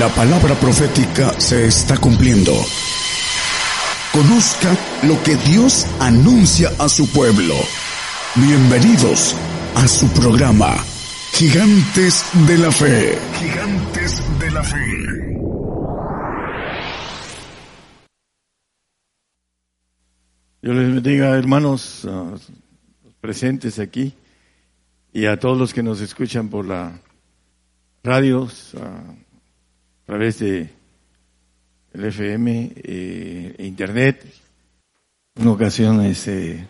La palabra profética se está cumpliendo. Conozca lo que Dios anuncia a su pueblo. Bienvenidos a su programa, Gigantes de la Fe. Gigantes de la Fe. Dios les bendiga, hermanos presentes aquí y a todos los que nos escuchan por la radio, a través de el FM eh, e Internet. Una ocasión este,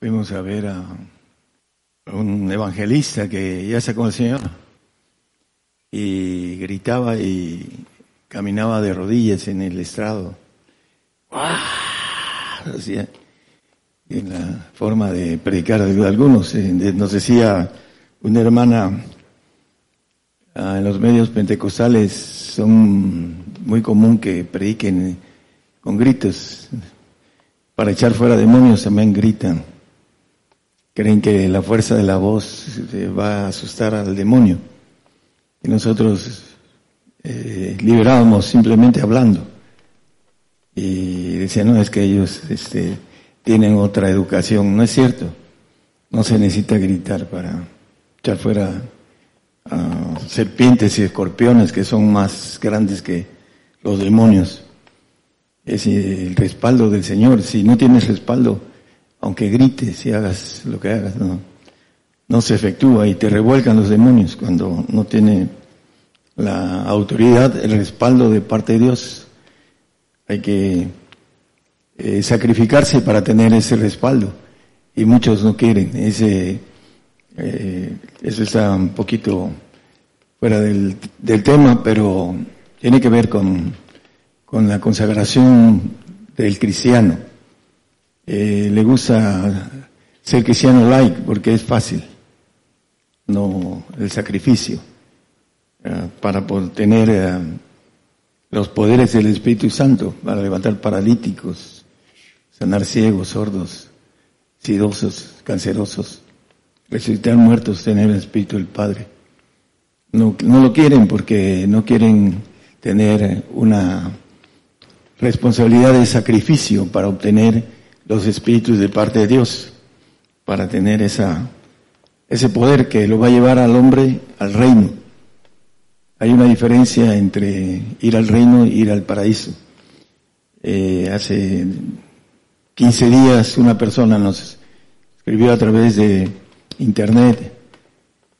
fuimos a ver a, un evangelista que ya sacó al Señor y gritaba y caminaba de rodillas en el estrado. Hacía en la forma de predicar de algunos. Eh, nos decía una hermana ah, en los medios pentecostales son muy común que prediquen con gritos. Para echar fuera demonios también gritan. Creen que la fuerza de la voz va a asustar al demonio. Y nosotros eh, liberábamos simplemente hablando. Y decían, no, es que ellos este, tienen otra educación. No es cierto. No se necesita gritar para echar fuera a serpientes y escorpiones que son más grandes que los demonios. Es el respaldo del Señor. Si no tienes respaldo, aunque grites y hagas lo que hagas, no, no se efectúa y te revuelcan los demonios cuando no tiene la autoridad, el respaldo de parte de Dios. Hay que eh, sacrificarse para tener ese respaldo y muchos no quieren. Ese, eh, eso está un poquito fuera del, del tema, pero tiene que ver con, con la consagración del cristiano. Eh, le gusta ser cristiano like porque es fácil, no el sacrificio, para tener los poderes del Espíritu Santo, para levantar paralíticos, sanar ciegos, sordos, sidosos, cancerosos, resucitar muertos, tener el Espíritu del Padre. No, no lo quieren porque no quieren tener una responsabilidad de sacrificio para obtener los espíritus de parte de Dios, para tener esa, ese poder que lo va a llevar al hombre al reino. Hay una diferencia entre ir al reino e ir al paraíso. Eh, hace 15 días una persona nos escribió a través de internet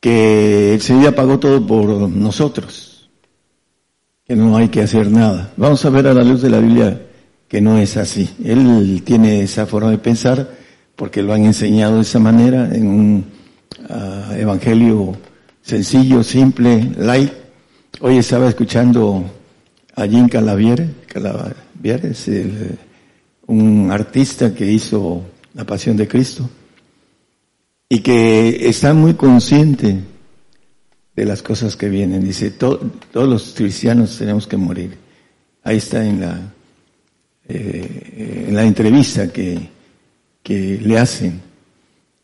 que el Señor pagó todo por nosotros, que no hay que hacer nada. Vamos a ver a la luz de la Biblia que no es así. Él tiene esa forma de pensar porque lo han enseñado de esa manera en un ah, evangelio sencillo, simple, light. Hoy estaba escuchando a Jim Calavier, Calavier es el un artista que hizo La Pasión de Cristo y que está muy consciente de las cosas que vienen. Dice, todos los cristianos tenemos que morir. Ahí está en la, eh, en la entrevista que, que le hacen.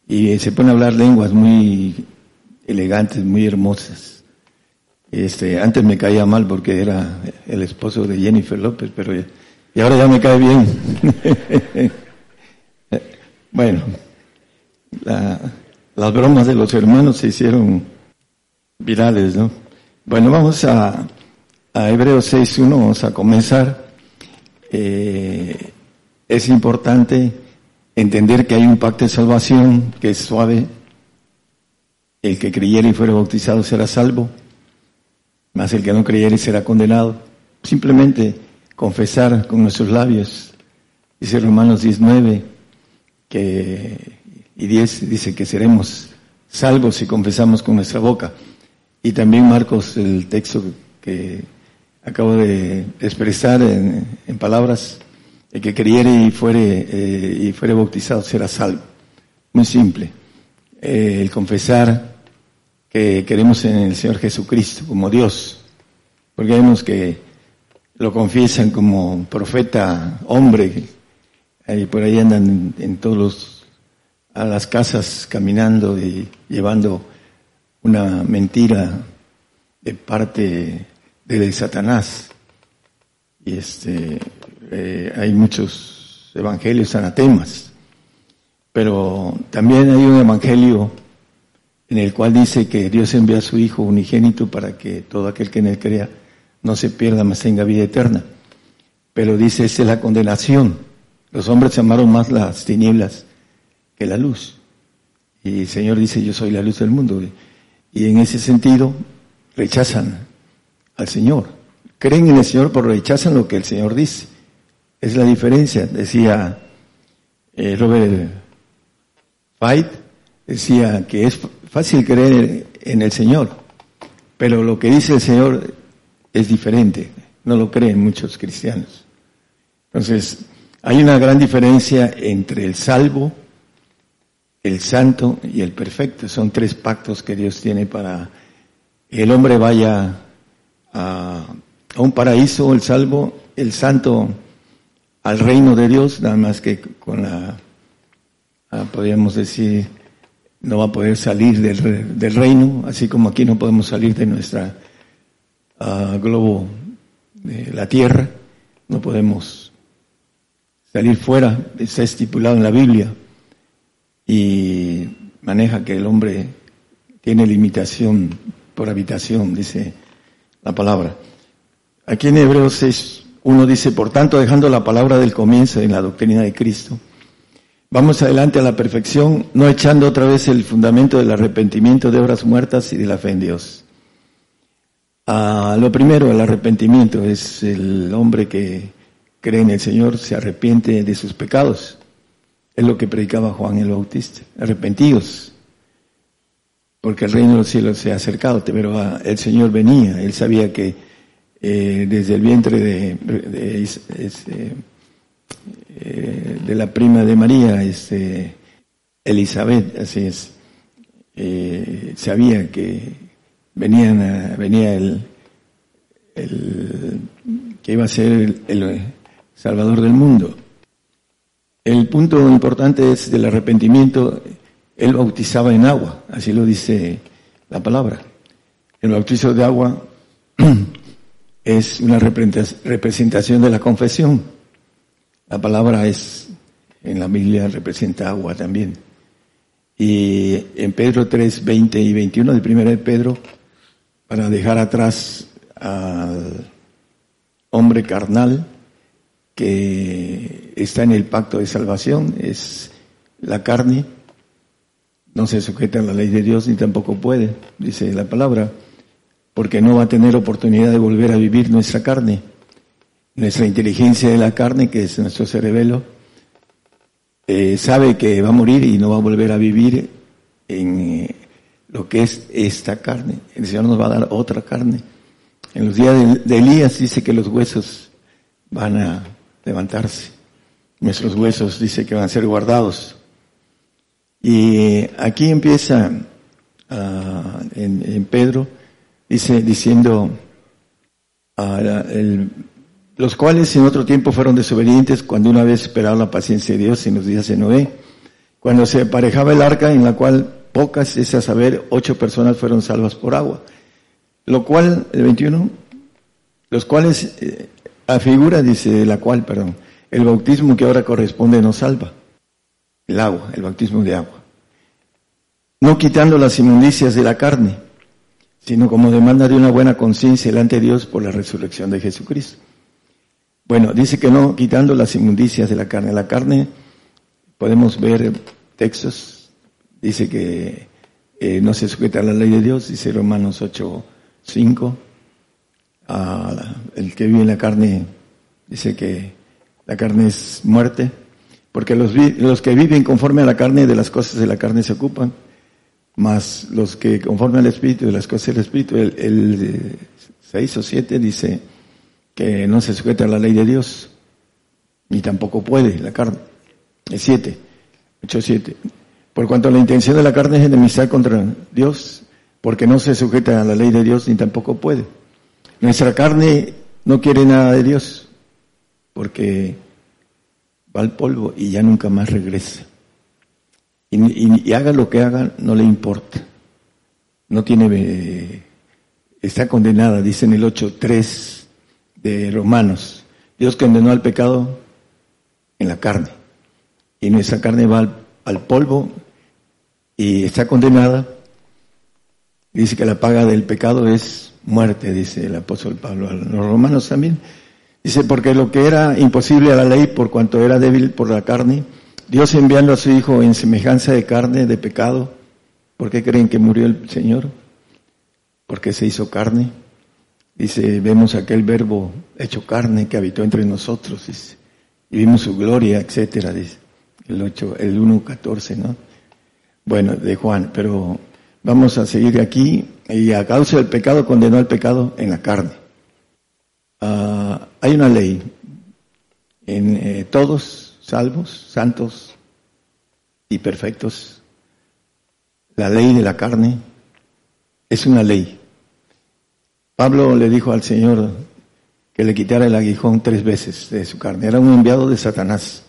Y se pone a hablar lenguas muy elegantes, muy hermosas. Este, antes me caía mal porque era el esposo de Jennifer López, pero y ahora ya me cae bien. bueno, las bromas de los hermanos se hicieron virales, ¿no? Bueno, vamos a, a Hebreos 6.1, vamos a comenzar. Eh, es importante entender que hay un pacto de salvación que es suave. El que creyere y fuere bautizado será salvo, más el que no creyere será condenado. Simplemente confesar con nuestros labios. Dice Romanos 19 que, y 10 dice que seremos salvos si confesamos con nuestra boca. Y también Marcos, el texto que acabo de expresar en, palabras, el que creyere y fuere, eh, y fuere bautizado será salvo. Muy simple. Eh, el confesar que queremos en el Señor Jesucristo como Dios. Porque vemos que lo confiesan como profeta hombre, y por ahí andan en todos los, a las casas caminando y llevando una mentira de parte de Satanás. Y este, eh, hay muchos evangelios anatemas, pero también hay un evangelio en el cual dice que Dios envía a su Hijo unigénito para que todo aquel que en él crea no se pierda, mas tenga vida eterna. Pero dice, esa es la condenación. Los hombres amaron más las tinieblas que la luz. Y el Señor dice, yo soy la luz del mundo. Y en ese sentido rechazan al Señor. Creen en el Señor, pero rechazan lo que el Señor dice. Es la diferencia, decía eh, Robert Fight, decía que es fácil creer en el Señor, pero lo que dice el Señor es diferente, no lo creen muchos cristianos. Entonces, hay una gran diferencia entre el salvo, el santo y el perfecto. Son tres pactos que Dios tiene para que el hombre vaya a, un paraíso, el salvo, el santo al reino de Dios, nada más que con la, ah, podríamos decir, no va a poder salir del, reino, así como aquí no podemos salir de nuestra uh, globo de la tierra, no podemos salir fuera, está estipulado en la Biblia y maneja que el hombre tiene limitación por habitación, dice la palabra. Aquí en Hebreos es, uno dice, por tanto, dejando la palabra del comienzo en la doctrina de Cristo, vamos adelante a la perfección, no echando otra vez el fundamento del arrepentimiento de obras muertas y de la fe en Dios. Ah, lo primero, el arrepentimiento, es el hombre que cree en el Señor, se arrepiente de sus pecados. Es lo que predicaba Juan el Bautista. Arrepentidos, porque el reino de los cielos se ha acercado, pero ah, el Señor venía, él sabía que eh, desde el vientre de, de, eh, de, la prima de María, este, Elizabeth, así es, eh, sabía que venía el, que iba a ser el Salvador del mundo. El punto importante es del arrepentimiento él bautizaba en agua, así lo dice la palabra. El bautizo de agua es una representación de la confesión. La palabra es, en la Biblia representa agua también. Y en Pedro 3, 20 y 21 de primera de Pedro, para dejar atrás al hombre carnal que está en el pacto de salvación, es la carne, no se sujeta a la ley de Dios ni tampoco puede, dice la palabra, porque no va a tener oportunidad de volver a vivir nuestra carne. Nuestra inteligencia de la carne, que es nuestro cerebelo, eh, sabe que va a morir y no va a volver a vivir en eh, lo que es esta carne. El Señor nos va a dar otra carne. En los días de, de Elías dice que los huesos van a levantarse. Nuestros huesos dice que van a ser guardados. Y aquí empieza uh, en, Pedro, dice, diciendo, uh, los cuales en otro tiempo fueron desobedientes cuando una vez esperaron la paciencia de Dios en los días de Noé, cuando se aparejaba el arca en la cual pocas, es a saber, ocho personas fueron salvas por agua. Lo cual, el 21, los cuales, eh, afigura, dice, la cual, perdón, el bautismo que ahora corresponde nos salva el agua, el bautismo de agua. No quitando las inmundicias de la carne, sino como demanda de una buena conciencia delante de Dios por la resurrección de Jesucristo. Bueno, dice que no quitando las inmundicias de la carne. La carne, podemos ver textos, dice que eh, no se sujeta a la ley de Dios, dice Romanos 8, 5. el que vive en la carne dice que la carne es muerte, porque los, los que viven conforme a la carne de las cosas de la carne se ocupan, más los que conforme al Espíritu de las cosas del Espíritu. El, el 6 o 7 dice que no se sujeta a la ley de Dios, ni tampoco puede la carne. El 7, 8, 7. Por cuanto la intención de la carne es enemistad contra Dios, porque no se sujeta a la ley de Dios ni tampoco puede. Nuestra carne no quiere nada de Dios, porque va al polvo y ya nunca más regresa. Y, haga lo que haga, no le importa. No tiene está condenada, dice en el 8.3 de Romanos. Dios condenó al pecado en la carne. Y nuestra carne va al, polvo y está condenada. Dice que la paga del pecado es muerte, dice el apóstol Pablo a los romanos también. Dice, porque lo que era imposible a la ley por cuanto era débil por la carne, Dios enviando a su Hijo en semejanza de carne, de pecado, ¿por qué creen que murió el Señor? Porque se hizo carne. Dice, vemos aquel verbo hecho carne que habitó entre nosotros, y vimos su gloria, etcétera, dice el 8, el 1.14, ¿no? Bueno, de Juan, pero vamos a seguir aquí, y a causa del pecado condenó al pecado en la carne. Ah, hay una ley, en eh, todos salvos, santos y perfectos, la ley de la carne es una ley. Pablo le dijo al Señor que le quitara el aguijón tres veces de su carne. Era un enviado de Satanás.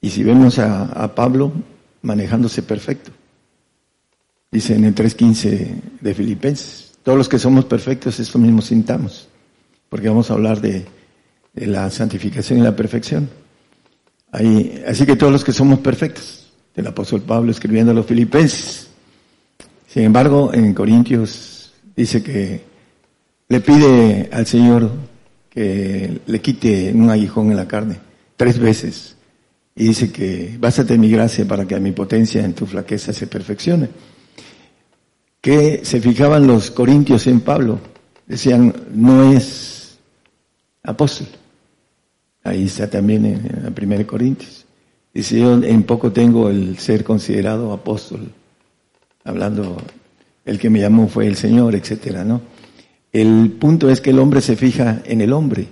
Y si vemos a, Pablo manejándose perfecto, dice en el 3.15 de Filipenses, todos los que somos perfectos esto mismo sintamos, porque vamos a hablar de, la santificación y la perfección. Así que todos los que somos perfectos, el apóstol Pablo escribiendo a los filipenses. Sin embargo, en Corintios dice que le pide al Señor que le quite un aguijón en la carne, tres veces. Y dice que básate mi gracia para que mi potencia en tu flaqueza se perfeccione. Que se fijaban los corintios en Pablo. Decían, no es apóstol. Ahí está también en la primera Corintios. Dice, yo en poco tengo el ser considerado apóstol. Hablando, el que me llamó fue el Señor, etcétera, ¿no? El punto es que el hombre se fija en el hombre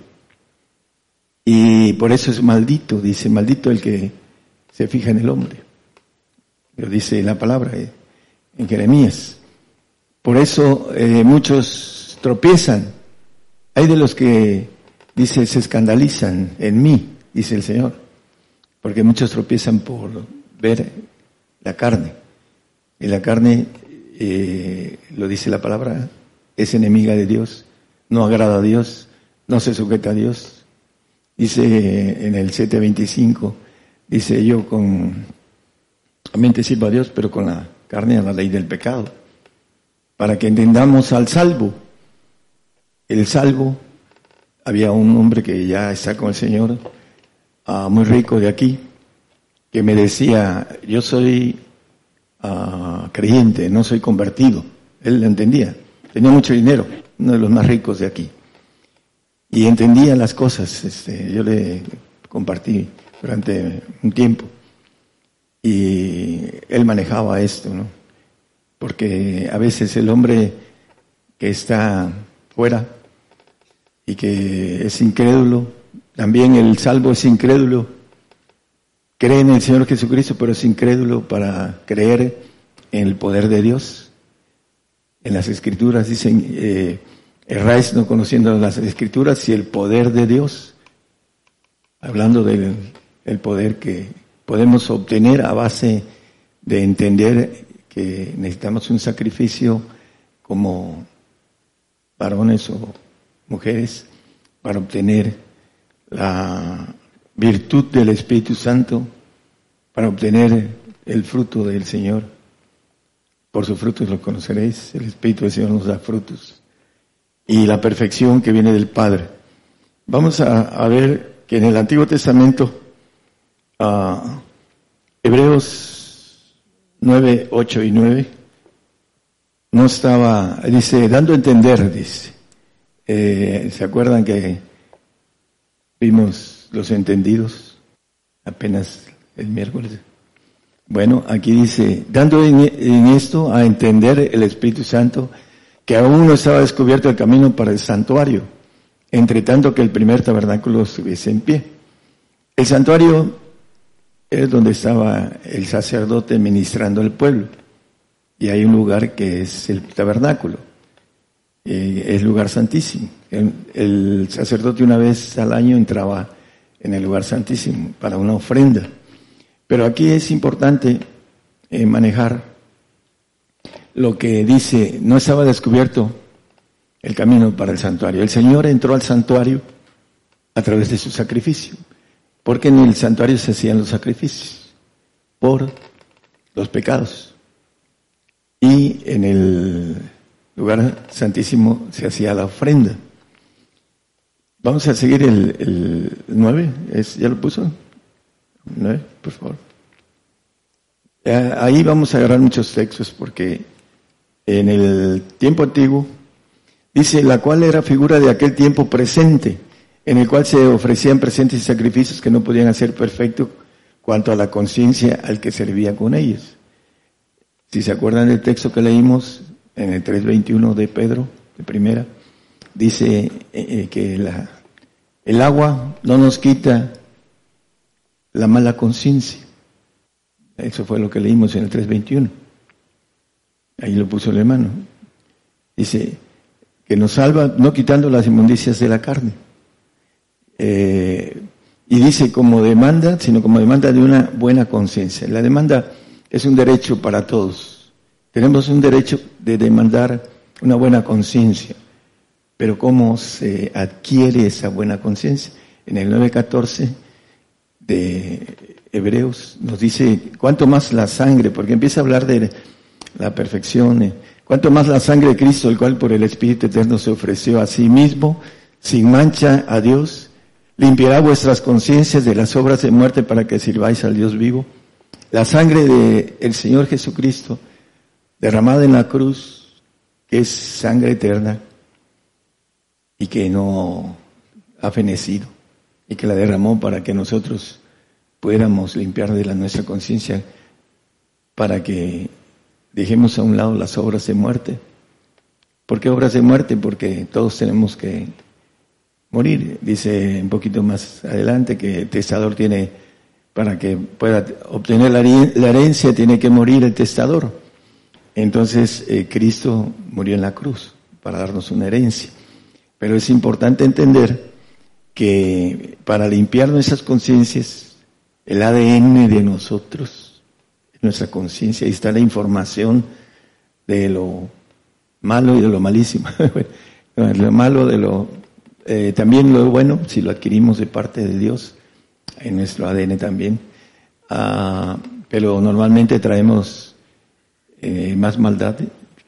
y por eso es maldito, dice, maldito el que se fija en el hombre. Lo dice la palabra eh, en Jeremías. Por eso eh, muchos tropiezan. Hay de los que, dice, se escandalizan en mí, dice el Señor. Porque muchos tropiezan por ver la carne. Y la carne, eh, lo dice la palabra, es enemiga de Dios, no agrada a Dios, no se sujeta a Dios, Dice en el 725, dice yo con la mente sirvo a Dios, pero con la carne a la ley del pecado. Para que entendamos al salvo. El salvo, había un hombre que ya está con el Señor, ah, muy rico de aquí, que me decía, yo soy ah, creyente, no soy convertido. Él lo entendía. Tenía mucho dinero, uno de los más ricos de aquí y entendía las cosas. Este, yo le compartí durante un tiempo y él manejaba esto, ¿no? Porque a veces el hombre que está fuera y que es incrédulo, también el salvo es incrédulo, cree en el Señor Jesucristo, pero es incrédulo para creer en el poder de Dios. En las escrituras dicen, eh, Erráis no conociendo las escrituras y el poder de Dios, hablando del poder que podemos obtener a base de entender que necesitamos un sacrificio como varones o mujeres para obtener la virtud del Espíritu Santo, para obtener el fruto del Señor. Por sus frutos lo conoceréis, el Espíritu del Señor nos da frutos y la perfección que viene del Padre. Vamos a, ver que en el Antiguo Testamento, uh, Hebreos 9, 8 y 9, no estaba, dice, dando a entender, dice. Eh, ¿Se acuerdan que vimos los entendidos apenas el miércoles? Bueno, aquí dice, dando en esto a entender el Espíritu Santo que aún no estaba descubierto el camino para el santuario, entre tanto que el primer tabernáculo estuviese en pie. El santuario es donde estaba el sacerdote ministrando al pueblo, y hay un lugar que es el tabernáculo, es lugar santísimo. El, sacerdote una vez al año entraba en el lugar santísimo para una ofrenda. Pero aquí es importante eh, manejar lo que dice, no estaba descubierto el camino para el santuario. El Señor entró al santuario a través de su sacrificio, porque en el santuario se hacían los sacrificios por los pecados. Y en el lugar santísimo se hacía la ofrenda. Vamos a seguir el, el 9, ¿Es, ¿ya lo puso? 9, por favor. Ahí vamos a agarrar muchos textos porque en el tiempo antiguo dice, la cual era figura de aquel tiempo presente, en el cual se ofrecían presentes y sacrificios que no podían hacer perfecto cuanto a la conciencia al que servía con ellos. Si se acuerdan del texto que leímos en el 3.21 de Pedro, de primera, dice eh, eh, que el agua no nos quita la mala conciencia. Eso fue lo que leímos en el 3.21. Ahí lo puso el hermano. Dice que nos salva no quitando las inmundicias de la carne. Eh, y dice como demanda, sino como demanda de una buena conciencia. La demanda es un derecho para todos. Tenemos un derecho de demandar una buena conciencia. Pero ¿cómo se adquiere esa buena conciencia? En el 9.14 de Hebreos nos dice, cuánto más la sangre, porque empieza a hablar de la perfección, eh, cuánto más la sangre de Cristo, el cual por el Espíritu Eterno se ofreció a sí mismo, sin mancha a Dios, limpiará vuestras conciencias de las obras de muerte para que sirváis al Dios vivo. La sangre de el Señor Jesucristo, derramada en la cruz, que es sangre eterna y que no ha fenecido y que la derramó para que nosotros pudiéramos limpiar de la nuestra conciencia para que dejemos a un lado las obras de muerte. ¿Por qué obras de muerte? Porque todos tenemos que morir. Dice un poquito más adelante que el testador tiene, para que pueda obtener la, herencia, tiene que morir el testador. Entonces eh, Cristo murió en la cruz para darnos una herencia. Pero es importante entender que para limpiar nuestras conciencias el ADN de nosotros, nuestra conciencia, ahí está la información de lo malo y de lo malísimo. lo malo de lo, eh, también lo bueno, si lo adquirimos de parte de Dios, en nuestro ADN también. Ah, pero normalmente traemos eh, más maldad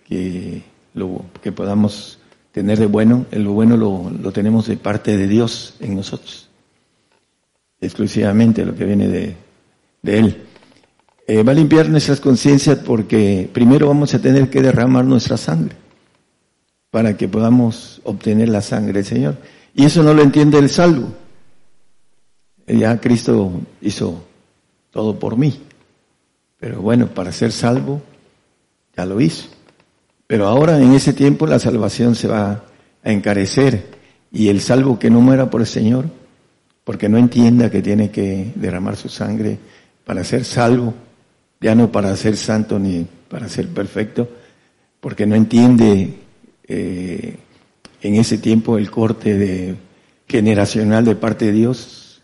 que lo que podamos tener de bueno. Lo bueno lo, lo tenemos de parte de Dios en nosotros exclusivamente lo que viene de, Él. Eh, va a limpiar nuestras conciencias porque primero vamos a tener que derramar nuestra sangre para que podamos obtener la sangre del Señor. Y eso no lo entiende el salvo. Ya Cristo hizo todo por mí. Pero bueno, para ser salvo, ya lo hizo. Pero ahora en ese tiempo la salvación se va a encarecer y el salvo que no muera por el Señor porque no entienda que tiene que derramar su sangre para ser salvo, ya no para ser santo ni para ser perfecto, porque no entiende eh, en ese tiempo el corte de, generacional de parte de Dios,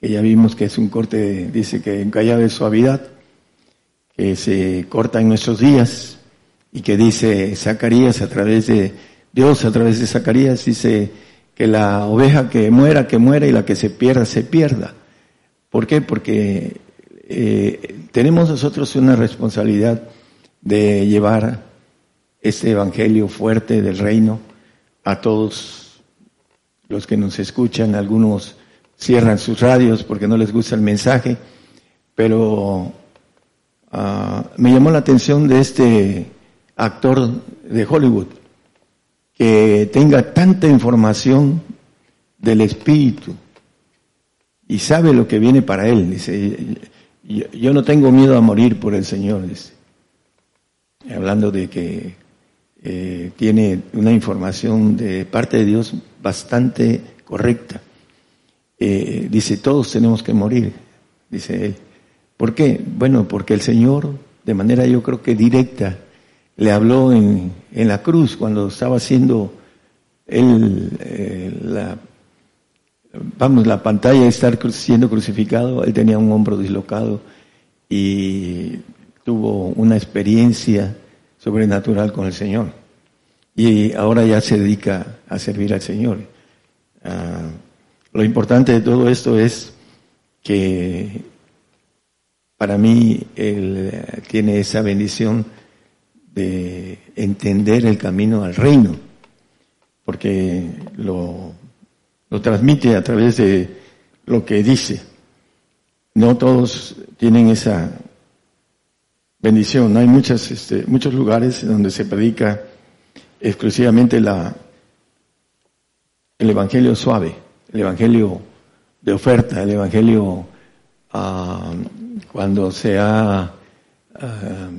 que ya vimos que es un corte, dice que en calla de suavidad, que se corta en nuestros días y que dice Zacarías a través de Dios, a través de Zacarías, dice que la oveja que muera, que muera y la que se pierda, se pierda. ¿Por qué? Porque eh, tenemos nosotros una responsabilidad de llevar este evangelio fuerte del reino a todos los que nos escuchan. Algunos cierran sus radios porque no les gusta el mensaje, pero ah, me llamó la atención de este actor de Hollywood, que tenga tanta información del Espíritu y sabe lo que viene para él. Dice, yo, no tengo miedo a morir por el Señor, dice. Hablando de que eh, tiene una información de parte de Dios bastante correcta. Eh, dice, todos tenemos que morir, dice él. ¿Por qué? Bueno, porque el Señor, de manera yo creo que directa, le habló en, en la cruz cuando estaba haciendo él, eh, la, vamos, la pantalla de estar siendo crucificado, él tenía un hombro dislocado y tuvo una experiencia sobrenatural con el Señor. y ahora ya se dedica a servir al Señor. Ah, lo importante de todo esto es que para mí él tiene esa bendición de entender el camino al reino, porque lo, lo transmite a través de lo que dice. No todos tienen esa bendición. Hay muchas, este, muchos lugares donde se predica exclusivamente la, el evangelio suave, el evangelio de oferta, el evangelio ah, cuando se ha ah,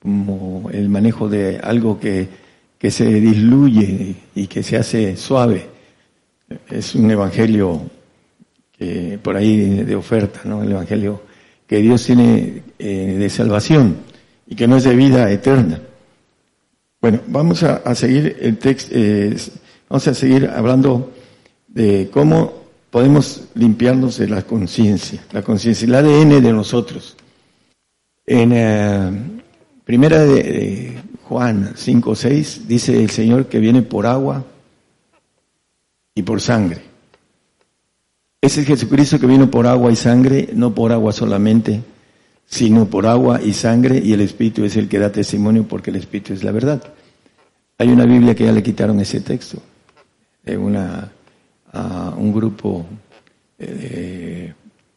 como el manejo de algo que, que se disluye y que se hace suave. Es un evangelio que por ahí de oferta, ¿no? El evangelio que Dios tiene eh, de salvación y que no es de vida eterna. Bueno, vamos a, seguir el texto, eh, vamos a seguir hablando de cómo podemos limpiarnos de la conciencia, la conciencia, el ADN de nosotros. En eh, primera de, Juan 5, 6 dice el Señor que viene por agua y por sangre. Es el Jesucristo que vino por agua y sangre, no por agua solamente, sino por agua y sangre, y el Espíritu es el que da testimonio porque el Espíritu es la verdad. Hay una Biblia que ya le quitaron ese texto, de una, a un grupo eh,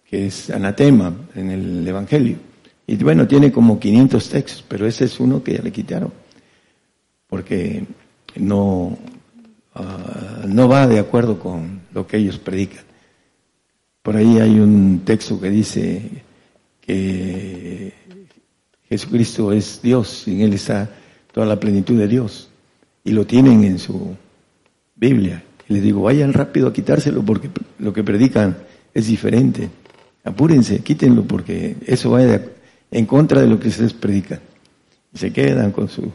que es anatema en el Evangelio. Y bueno, tiene como 500 textos, pero ese es uno que ya le quitaron, porque no, ah, no va de acuerdo con lo que ellos predican. Por ahí hay un texto que dice que Jesucristo es Dios y en Él está toda la plenitud de Dios. Y lo tienen en su Biblia. Les digo, vayan rápido a quitárselo porque lo que predican es diferente. Apúrense, quítenlo porque eso va en contra de lo que ustedes predican. Y se quedan con su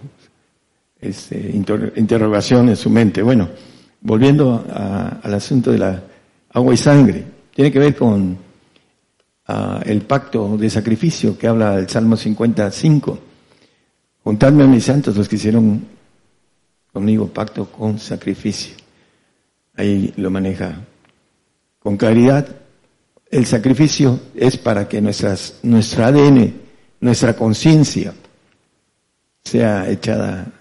este, interrogación en su mente. Bueno, volviendo al asunto de la agua y sangre. Tiene que ver con ah, el pacto de sacrificio que habla el Salmo 55. Juntadme a mis santos, los que hicieron conmigo pacto con sacrificio. Ahí lo maneja con claridad. El sacrificio es para que nuestras, nuestra ADN, nuestra conciencia sea echada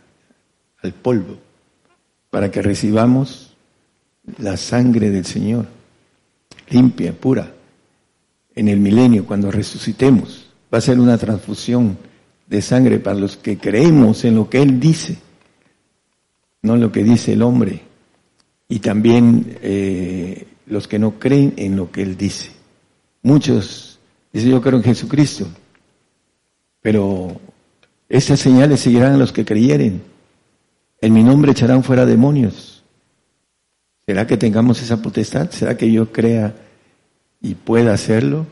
al polvo, para que recibamos la sangre del Señor limpia, pura, en el milenio, cuando resucitemos. Va a ser una transfusión de sangre para los que creemos en lo que Él dice, no en lo que dice el hombre, y también eh, los que no creen en lo que Él dice. Muchos dicen yo creo en Jesucristo, pero esas señales seguirán a los que creyeren. En mi nombre echarán fuera demonios ¿Será que tengamos esa potestad? ¿Será que yo crea y pueda hacerlo?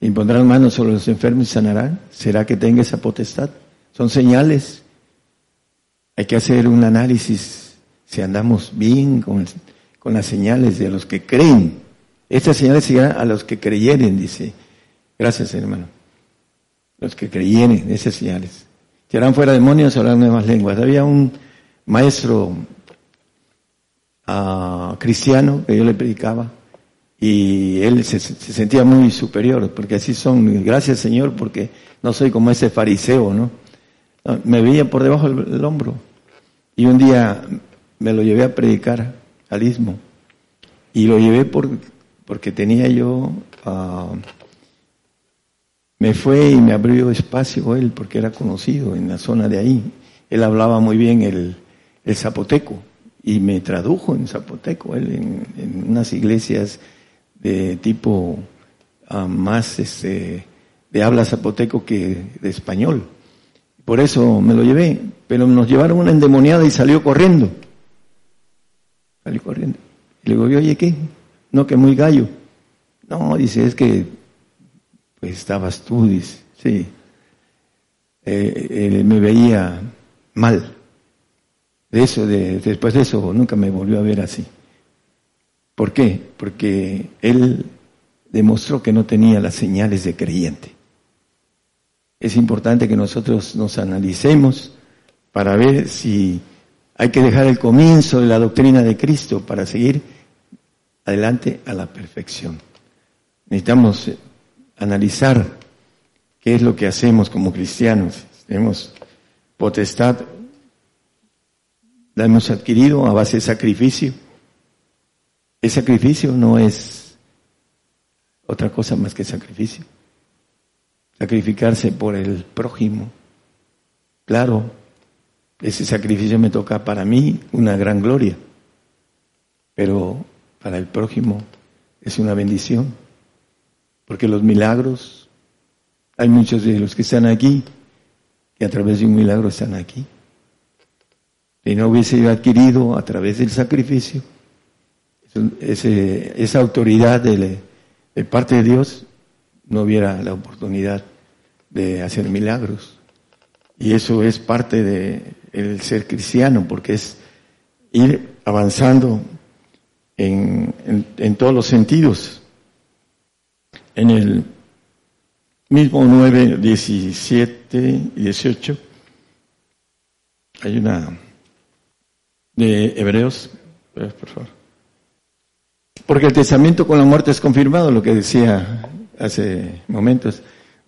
¿Impondrán manos sobre los enfermos y sanarán? ¿Será que tenga esa potestad? Son señales. Hay que hacer un análisis si andamos bien con, las señales de los que creen. Estas señales serán a los que creyeren, dice. Gracias, hermano. Los que creyeren, esas señales. Serán fuera demonios, hablarán nuevas lenguas. Había un maestro cristiano que yo le predicaba y él se, sentía muy superior, porque así son, gracias Señor, porque no soy como ese fariseo, ¿no? me veía por debajo del, hombro y un día me lo llevé a predicar al istmo y lo llevé por, porque tenía yo, ah, me fue y me abrió espacio él porque era conocido en la zona de ahí. Él hablaba muy bien el, el zapoteco y me tradujo en zapoteco, él en, unas iglesias de tipo ah, más este, de habla zapoteco que de español. Por eso me lo llevé, pero nos llevaron una endemoniada y salió corriendo. Salió corriendo. Y le digo, oye, ¿qué? No, que muy gallo. No, dice, es que pues estabas tú, dice, sí. Eh, me veía mal. De eso, de, después de eso, nunca me volvió a ver así. ¿Por qué? Porque él demostró que no tenía las señales de creyente. Es importante que nosotros nos analicemos para ver si hay que dejar el comienzo de la doctrina de Cristo para seguir adelante a la perfección. Necesitamos eh, analizar qué es lo que hacemos como cristianos. Tenemos potestad, la hemos adquirido a base de sacrificio. El sacrificio no es otra cosa más que sacrificio. Sacrificarse por el prójimo. Claro, ese sacrificio me toca para mí una gran gloria, pero para el prójimo es una bendición, porque los milagros, hay muchos de los que están aquí, que a través de un milagro están aquí. Si no hubiese adquirido a través del sacrificio esa autoridad de parte de Dios, no hubiera la oportunidad de hacer milagros. Y eso es parte de el ser cristiano, porque es ir avanzando en, en, todos los sentidos. En el mismo 9, 17 y 18 hay una de Hebreos, por favor. Porque el testamento con la muerte es confirmado, lo que decía hace momentos.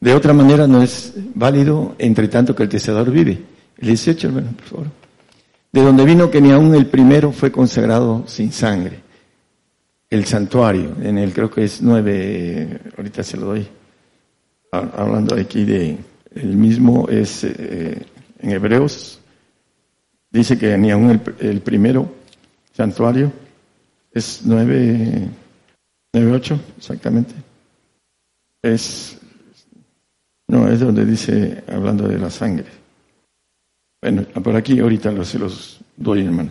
De otra manera no es válido entre tanto que el testador vive. El 18, hermano, por favor. De donde vino que ni aún el primero fue consagrado sin sangre. El santuario, en el creo que es 9, ahorita se lo doy. Hablando aquí de, el mismo es eh, en Hebreos, dice que ni aún el, primero santuario es 9, 9, 8, exactamente. Es, no, es donde dice, hablando de la sangre. Bueno, por aquí ahorita los, se los doy, hermano.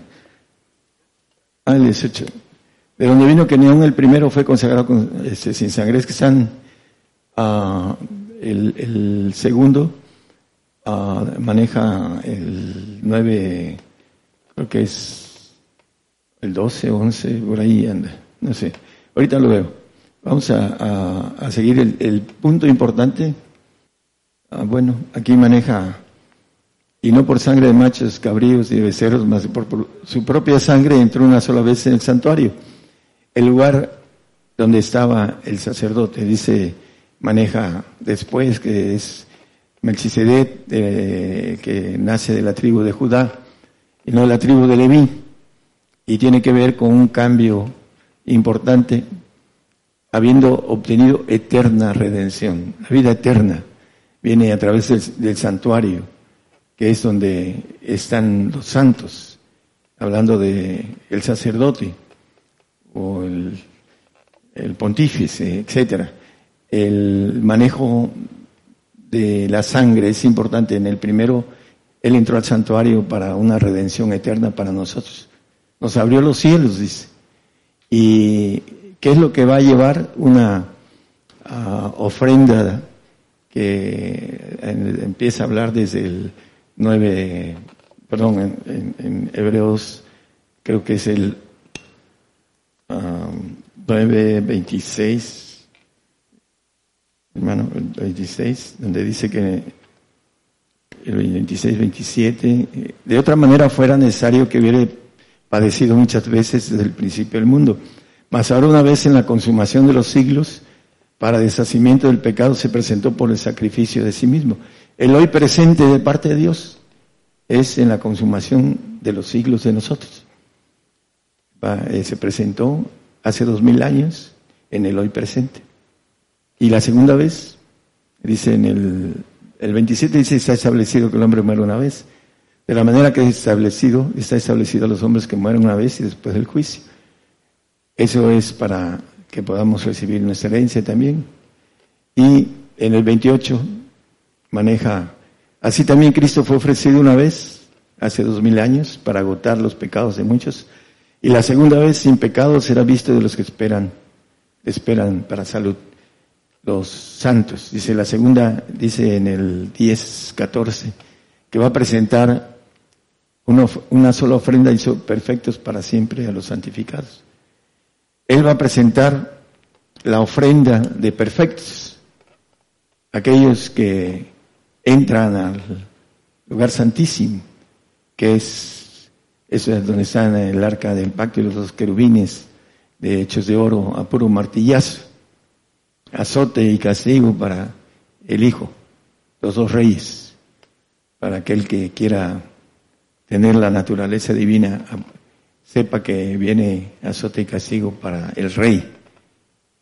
Ah, el 18. De donde vino que aún el primero fue consagrado con, este, sin sangre, es que están, uh, el, segundo uh, maneja el 9, creo que es el 12, 11, por ahí anda, no sé. Ahorita lo veo. Vamos a, a, seguir el, punto importante. Uh, bueno, aquí maneja y no por sangre de machos, cabríos y becerros, más por, su propia sangre entró una sola vez en el santuario. El lugar donde estaba el sacerdote, dice, maneja después que es Melchizedek, que nace de la tribu de Judá y no de la tribu de Leví, y tiene que ver con un cambio importante, habiendo obtenido eterna redención. La vida eterna viene a través del santuario que es donde están los santos, hablando de el sacerdote o el, pontífice, etcétera. El manejo de la sangre es importante. En el primero, él entró al santuario para una redención eterna para nosotros. Nos abrió los cielos, dice. ¿Y qué es lo que va a llevar una uh, ofrenda que empieza a hablar desde el 9, perdón, en, Hebreos creo que es el um, 9.26, hermano, el 26, donde dice que el 26, 27, de otra manera fuera necesario que hubiera padecido muchas veces desde el principio del mundo. Mas ahora una vez en la consumación de los siglos, para deshacimiento del pecado, se presentó por el sacrificio de sí mismo. El hoy presente de parte de Dios es en la consumación de los siglos de nosotros. Eh, se presentó hace dos mil años en el hoy presente. Y la segunda vez, dice en el, el 27, dice, está establecido que el hombre muere una vez. De la manera que es establecido, está establecido a los hombres que mueren una vez y después del juicio. Eso es para que podamos recibir nuestra herencia también. Y en el 28 maneja, así también Cristo fue ofrecido una vez, hace dos mil años, para agotar los pecados de muchos, y la segunda vez sin pecado será visto de los que esperan, esperan para salud, los santos. Dice la segunda, dice en el 10, 14, que va a presentar una, una sola ofrenda y son perfectos para siempre a los santificados. Él va a presentar la ofrenda de perfectos, aquellos que entran al lugar santísimo, que es, eso es donde está el arca del pacto y los dos querubines de hechos de oro a puro martillazo, azote y castigo para el Hijo, los dos reyes, para aquel que quiera tener la naturaleza divina, sepa que viene azote y castigo para el rey,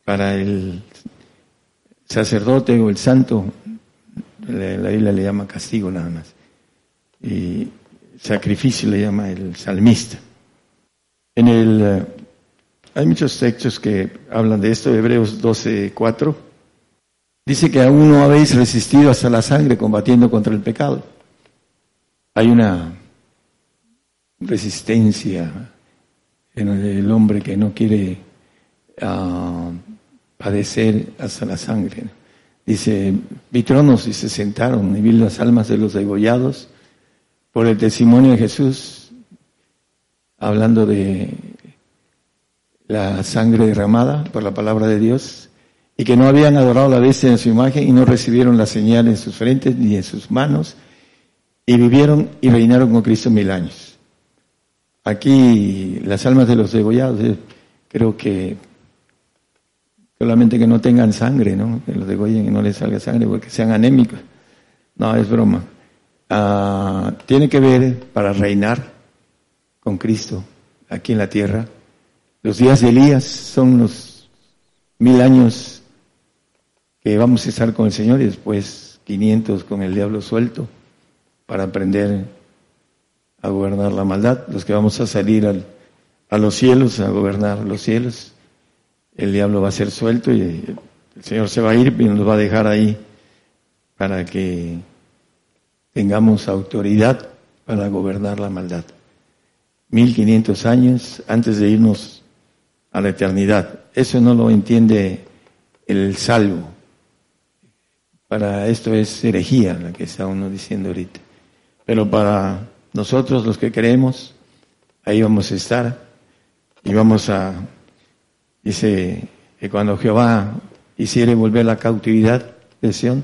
para el sacerdote o el santo, la Biblia le llama castigo nada más, y sacrificio le llama el salmista. En el hay muchos textos que hablan de esto, Hebreos 12, 4. Dice que aún no habéis resistido hasta la sangre combatiendo contra el pecado. Hay una resistencia en el hombre que no quiere uh, padecer hasta la sangre. Dice, vi tronos y se sentaron y vi las almas de los degollados por el testimonio de Jesús, hablando de la sangre derramada por la palabra de Dios y que no habían adorado la bestia en su imagen y no recibieron la señal en sus frentes ni en sus manos y vivieron y reinaron con Cristo mil años. Aquí las almas de los degollados, eh, creo que solamente que no tengan sangre, ¿no? Que los degollen y no les salga sangre porque sean anémicos. No, es broma. Ah, tiene que ver para reinar con Cristo aquí en la tierra los días de Elías son los mil años que vamos a estar con el Señor y después 500 con el diablo suelto para aprender a gobernar la maldad. Los que vamos a salir a los cielos, a gobernar los cielos, el diablo va a ser suelto y el Señor se va a ir y nos va a dejar ahí para que tengamos autoridad para gobernar la maldad. 1500 años antes de irnos a la eternidad. Eso no lo entiende el salvo. Para esto es herejía la que está uno diciendo ahorita. Pero para nosotros los que creemos, ahí vamos a estar y vamos a, dice que cuando Jehová hiciere volver la cautividad de Sion,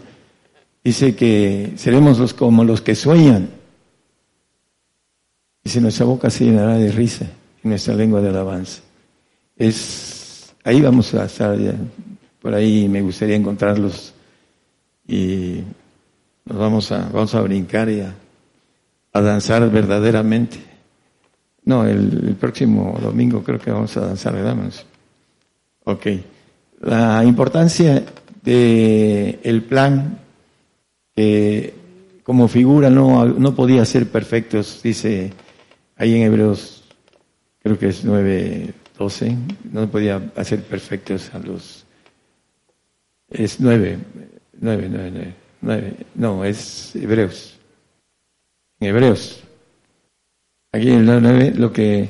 dice que seremos los como los que sueñan. Dice nuestra boca se llenará de risa y nuestra lengua de alabanza es ahí vamos a estar por ahí me gustaría encontrarlos y nos vamos a vamos a brincar y a, danzar verdaderamente. No el, próximo domingo creo que vamos a danzar verdad ok. La importancia de el plan que como figura no no podía ser perfectos dice ahí en Hebreos creo que es nueve 12, no podía hacer perfectos a los... Es 9, 9, 9, 9, no, es Hebreos. Hebreos. Aquí en el 9 lo que,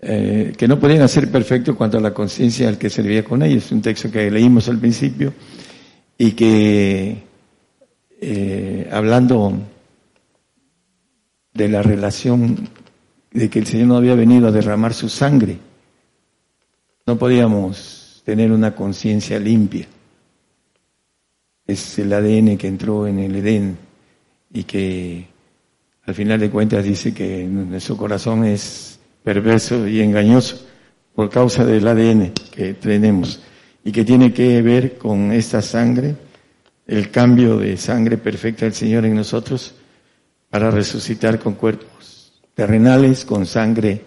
eh, que no podían hacer perfecto cuanto a la conciencia al que servía con ellos. Un texto que leímos al principio y que eh, hablando de la relación de que el Señor no había venido a derramar su sangre, no podíamos tener una conciencia limpia. Es el ADN que entró en el Edén y que al final de cuentas dice que nuestro corazón es perverso y engañoso por causa del ADN que tenemos y que tiene que ver con esta sangre, el cambio de sangre perfecta del Señor en nosotros para resucitar con cuerpos terrenales, con sangre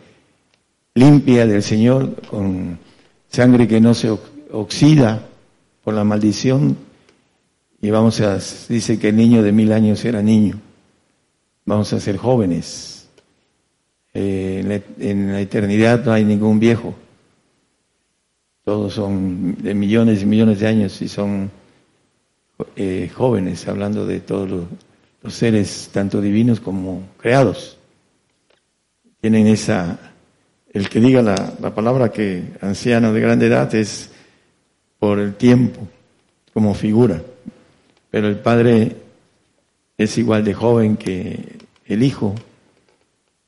limpia del Señor, con sangre que no se oxida por la maldición. Y vamos a, dice que el niño de mil años era niño. Vamos a ser jóvenes. Eh, en, la, eternidad no hay ningún viejo. Todos son de millones y millones de años y son eh, jóvenes, hablando de todos los seres, tanto divinos como creados. Tienen esa el que diga la, palabra que anciano de grande edad es por el tiempo, como figura. Pero el Padre es igual de joven que el Hijo,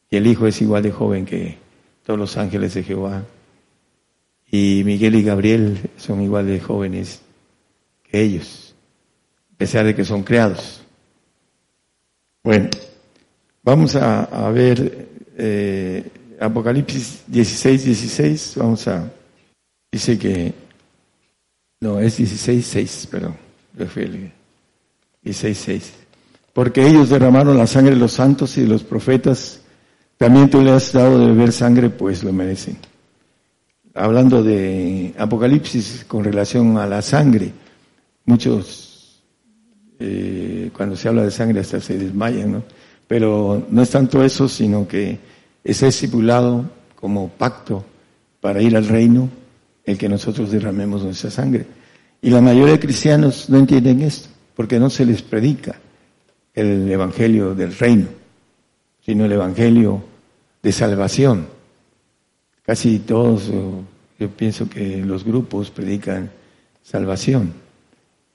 y el Hijo es igual de joven que todos los ángeles de Jehová. Y Miguel y Gabriel son igual de jóvenes que ellos, a pesar de que son creados. Bueno, Vamos a, ver eh, Apocalipsis 16, 16. Vamos a. Dice que. No, es 16, 6, perdón. 16, 6. Porque ellos derramaron la sangre de los santos y de los profetas. También tú le has dado de beber sangre, pues lo merecen. Hablando de Apocalipsis con relación a la sangre, muchos, eh, cuando se habla de sangre, hasta se desmayan, ¿no? Pero no es tanto eso, sino que es estipulado como pacto para ir al reino el que nosotros derramemos nuestra sangre. Y la mayoría de cristianos no entienden esto, porque no se les predica el evangelio del reino, sino el evangelio de salvación. Casi todos, yo pienso que los grupos predican salvación.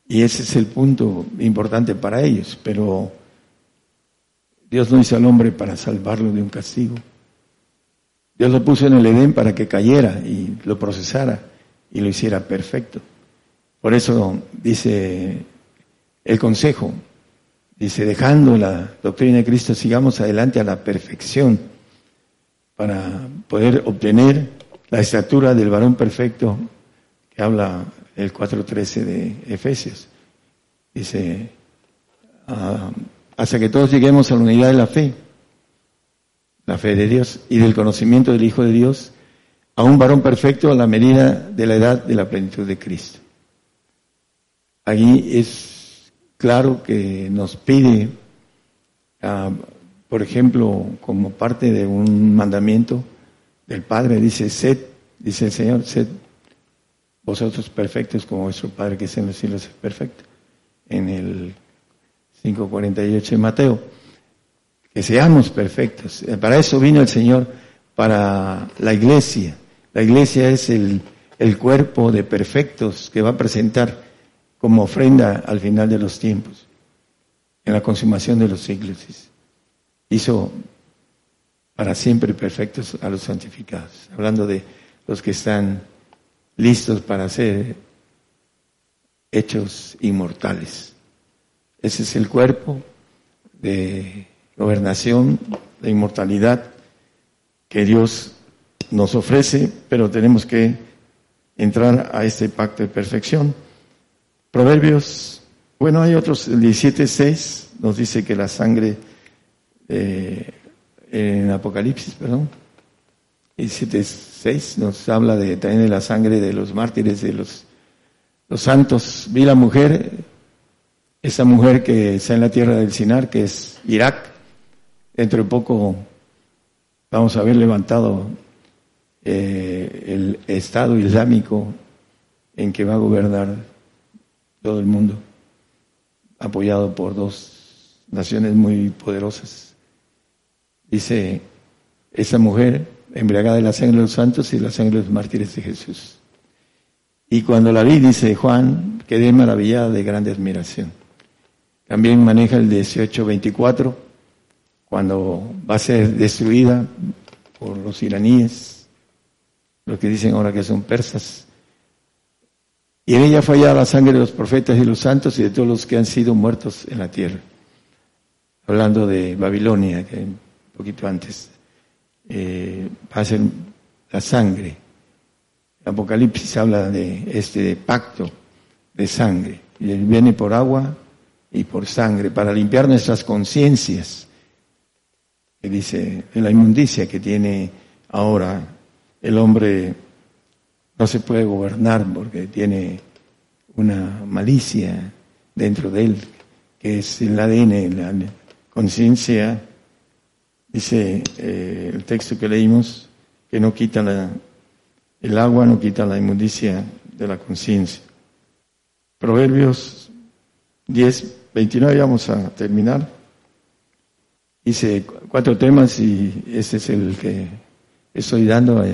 Y ese es el punto importante para ellos, pero Dios no hizo al hombre para salvarlo de un castigo. Dios lo puso en el Edén para que cayera y lo procesara y lo hiciera perfecto. Por eso dice el consejo, dice, dejando la doctrina de Cristo, sigamos adelante a la perfección para poder obtener la estatura del varón perfecto que habla el 4.13 de Efesios. Dice, ah, hasta que todos lleguemos a la unidad de la fe, la fe de Dios y del conocimiento del Hijo de Dios, a un varón perfecto a la medida de la edad de la plenitud de Cristo. Allí es claro que nos pide, ah, por ejemplo, como parte de un mandamiento del Padre, dice, sed, dice el Señor, sed vosotros perfectos como vuestro Padre que es en los cielos es perfecto. En el 5.48 de Mateo. Que seamos perfectos. Eh, para eso vino el Señor, para la iglesia. La iglesia es el cuerpo de perfectos que va a presentar como ofrenda al final de los tiempos, en la consumación de los siglos. Hizo para siempre perfectos a los santificados, hablando de los que están listos para ser hechos inmortales. Ese es el cuerpo de gobernación, de inmortalidad que Dios nos ofrece, pero tenemos que entrar a este pacto de perfección. Proverbios, bueno, hay otros, el 17.6 nos dice que la sangre, eh, en Apocalipsis, perdón, 17.6 nos habla de, también de la sangre de los mártires, de los, los santos. Vi la mujer esa mujer que está en la tierra del Sinar, que es Irak, dentro de poco vamos a ver levantado eh, el Estado Islámico en que va a gobernar todo el mundo, apoyado por dos naciones muy poderosas. Dice esa mujer, embriagada de la sangre de los santos y la sangre de los mártires de Jesús. Y cuando la vi, dice Juan, quedé maravillada de grande admiración. También maneja el 1824, cuando va a ser destruida por los iraníes, los que dicen ahora que son persas. Y en ella fue la sangre de los profetas y los santos y de todos los que han sido muertos en la tierra. Hablando de Babilonia, que un poquito antes, eh, va a ser la sangre. Apocalipsis habla de este pacto de sangre. Y viene por agua, y por sangre, para limpiar nuestras conciencias, que dice, de la inmundicia que tiene ahora el hombre, no se puede gobernar porque tiene una malicia dentro de él, que es el ADN, la conciencia, dice eh, el texto que leímos, que no quita la, el agua, no quita la inmundicia de la conciencia. Proverbios 10, 29 vamos a terminar. Hice cuatro temas y este es el que estoy dando.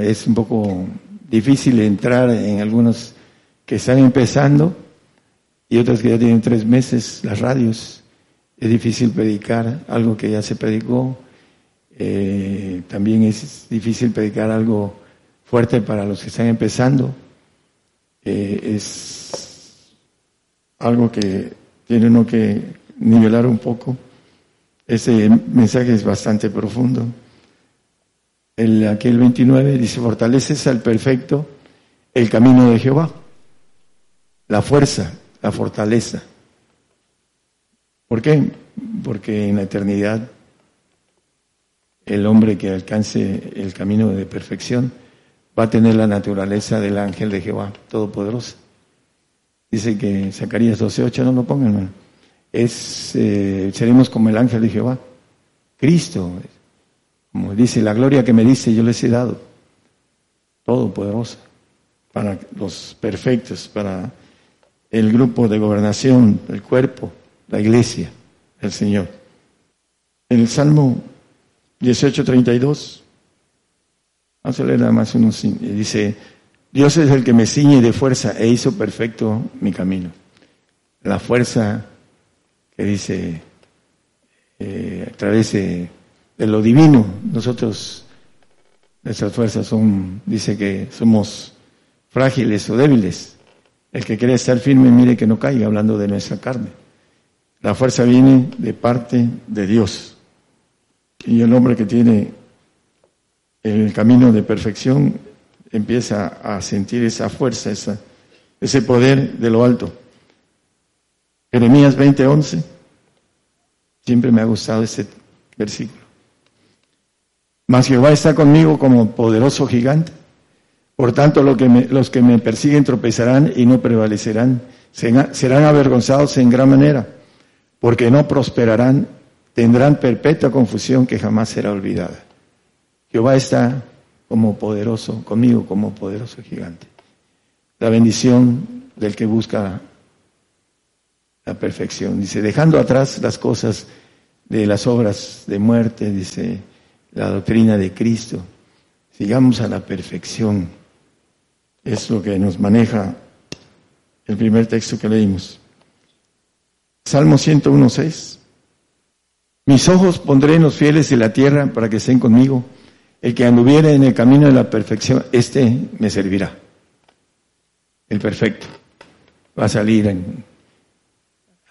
Es un poco difícil entrar en algunos que están empezando y otros que ya tienen tres meses, las radios. Es difícil predicar algo que ya se predicó. Eh, también es difícil predicar algo fuerte para los que están empezando. Eh, es algo que tiene uno que nivelar un poco Ese mensaje es bastante profundo. El, aquí el 29 dice, fortaleces al perfecto el camino de Jehová. La fuerza, la fortaleza. ¿Por qué? Porque en la eternidad el hombre que alcance el camino de perfección va a tener la naturaleza del ángel de Jehová, todopoderoso. Dice que Zacarías 12.8, no lo pongan. Es, eh, seremos como el ángel de Jehová. Cristo, como dice, la gloria que me dice yo les he dado. Todopoderoso. Para los perfectos, para el grupo de gobernación, el cuerpo, la iglesia, el Señor. En el Salmo 18.32, vamos a leer nada más unos, dice, Dios es el que me ciñe de fuerza e hizo perfecto mi camino. La fuerza que dice eh, a través de, lo divino, nosotros, nuestras fuerzas son, dice que somos frágiles o débiles. El que quiere estar firme, mire que no caiga, hablando de nuestra carne. La fuerza viene de parte de Dios. Y el hombre que tiene el camino de perfección empieza a sentir esa fuerza, esa, ese poder de lo alto. Jeremías 20:11, siempre me ha gustado ese versículo. Mas Jehová está conmigo como poderoso gigante. Por tanto, los que me persiguen tropezarán y no prevalecerán. Serán avergonzados en gran manera, porque no prosperarán, tendrán perpetua confusión que jamás será olvidada. Jehová está como poderoso, conmigo como poderoso gigante. La bendición del que busca la perfección. Dice, dejando atrás las cosas de las obras de muerte, dice la doctrina de Cristo, sigamos a la perfección. Es lo que nos maneja el primer texto que leímos. Salmo 101.6. Mis ojos pondré en los fieles de la tierra para que estén conmigo. El que anduviere en el camino de la perfección, este me servirá. El perfecto. Va a salir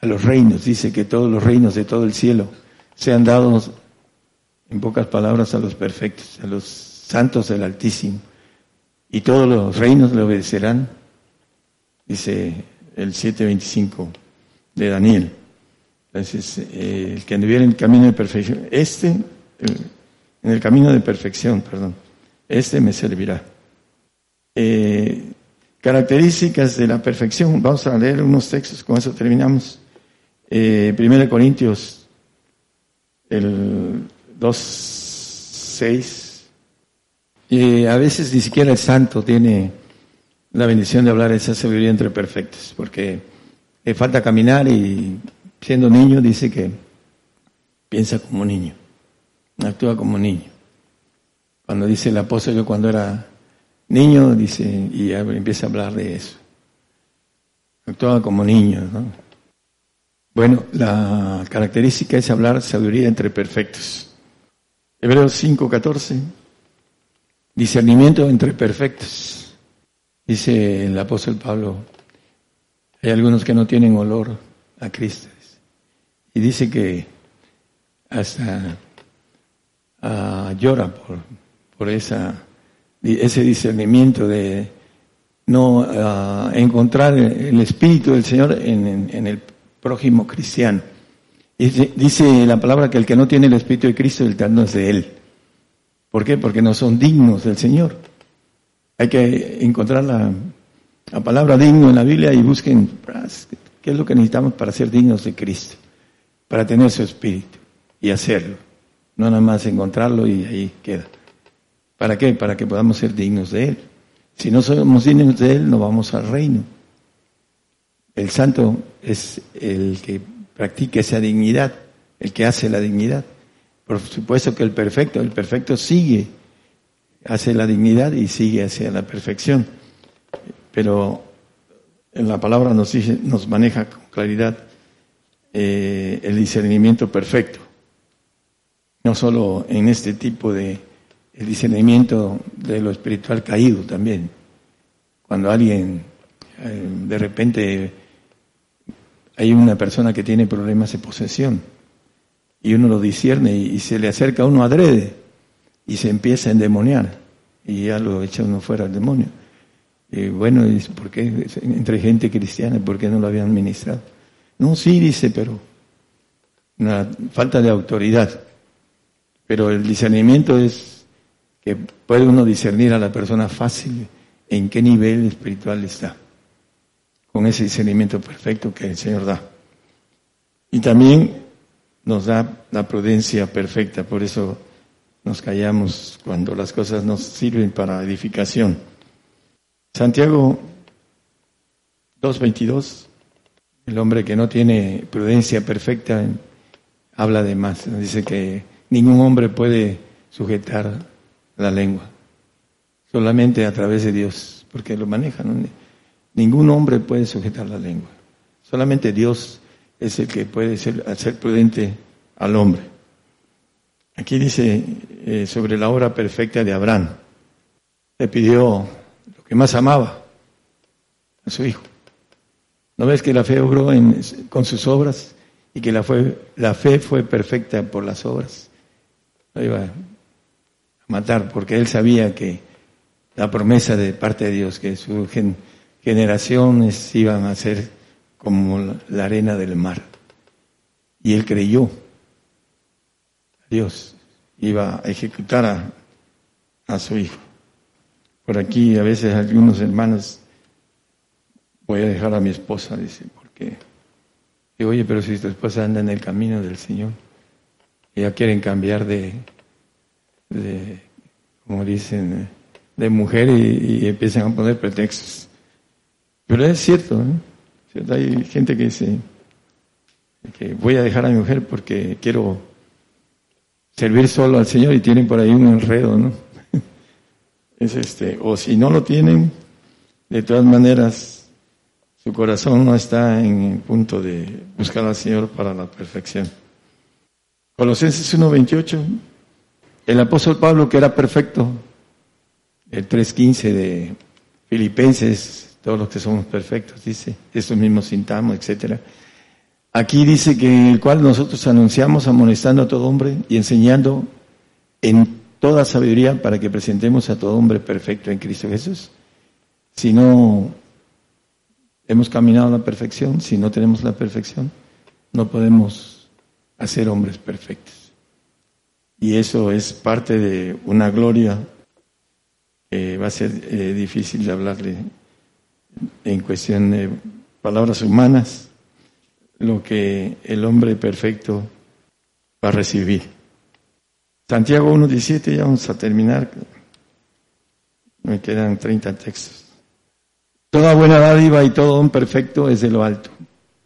a los reinos. Dice que todos los reinos de todo el cielo sean dados, en pocas palabras, a los perfectos, a los santos del Altísimo. Y todos los reinos le obedecerán, dice el 7.25 de Daniel. Entonces, eh, el que anduviera en el camino de perfección, este en el camino de perfección, perdón. Este me servirá. Eh, características de la perfección. Vamos a leer unos textos, con eso terminamos. Eh, Primera Corintios, el 2.6. Y a veces ni siquiera el santo tiene la bendición de hablar esa sabiduría entre perfectos, porque le falta caminar y siendo niño dice que piensa como niño actúa como niño. Cuando dice el apóstol que cuando era niño, dice, y empieza a hablar de eso. Actuaba como niño, ¿no? Bueno, la característica es hablar sabiduría entre perfectos. Hebreos 5:14, discernimiento entre perfectos. Dice el apóstol Pablo, hay algunos que no tienen olor a Cristo. Y dice que hasta uh, llora por, esa, ese discernimiento de no uh, encontrar el Espíritu del Señor en, el prójimo cristiano. Dice, la palabra que el que no tiene el Espíritu de Cristo, el tal no es de Él. ¿Por qué? Porque no son dignos del Señor. Hay que encontrar la, la palabra digno en la Biblia y busquen qué es lo que necesitamos para ser dignos de Cristo, para tener su Espíritu y hacerlo no nada más encontrarlo y ahí queda. ¿Para qué? Para que podamos ser dignos de Él. Si no somos dignos de Él, no vamos al reino. El santo es el que practica esa dignidad, el que hace la dignidad. Por supuesto que el perfecto, el perfecto sigue, hace la dignidad y sigue hacia la perfección. Pero en la palabra nos, dice, nos maneja con claridad eh, el discernimiento perfecto no solo en este tipo de discernimiento de lo espiritual caído también. Cuando alguien eh, de repente hay una persona que tiene problemas de posesión y uno lo discierne y, se le acerca a uno adrede y se empieza a endemoniar y ya lo echa uno fuera al demonio. Y bueno, dice, ¿por qué entre gente cristiana, por qué no lo habían ministrado? No, sí, dice, pero una falta de autoridad. Pero el discernimiento es que puede uno discernir a la persona fácil en qué nivel espiritual está, con ese discernimiento perfecto que el Señor da. Y también nos da la prudencia perfecta, por eso nos callamos cuando las cosas nos sirven para edificación. Santiago 2.22, el hombre que no tiene prudencia perfecta habla de más, dice que ningún hombre puede sujetar la lengua, solamente a través de Dios, porque lo maneja. Ningún hombre puede sujetar la lengua, solamente Dios es el que puede ser, hacer prudente al hombre. Aquí dice eh, sobre la obra perfecta de Abraham. Le pidió lo que más amaba a su hijo. ¿No ves que la fe obró con sus obras y que la, fue, la fe fue perfecta por las obras? Lo iba a matar porque él sabía que la promesa de parte de Dios, que sus generaciones iban a ser como la arena del mar. Y él creyó. Dios iba a ejecutar a, a su hijo. Por aquí a veces algunos hermanos, voy a dejar a mi esposa, dice, porque, digo, oye, pero si tu esposa anda en el camino del Señor, ya quieren cambiar de, de como dicen, de mujer y, empiezan a poner pretextos. Pero es cierto, ¿no? Hay gente que dice que voy a dejar a mi mujer porque quiero servir solo al Señor y tienen por ahí un enredo, ¿no? Es este, o si no lo tienen, de todas maneras, su corazón no está en el punto de buscar al Señor para la perfección. Colosenses 1.28, el apóstol Pablo que era perfecto, el 3.15 de Filipenses todos los que somos perfectos, dice, eso mismo sintamos, etcétera. Aquí dice que el cual nosotros anunciamos amonestando a todo hombre y enseñando en toda sabiduría para que presentemos a todo hombre perfecto en Cristo Jesús. Si no hemos caminado a la perfección, si no tenemos la perfección, no podemos hacer hombres perfectos. Y eso es parte de una gloria que va a ser eh, difícil de hablarle en cuestión de palabras humanas, lo que el hombre perfecto va a recibir. Santiago 1.17, ya vamos a terminar. Me quedan 30 textos. Toda buena dádiva y todo don perfecto es de lo alto,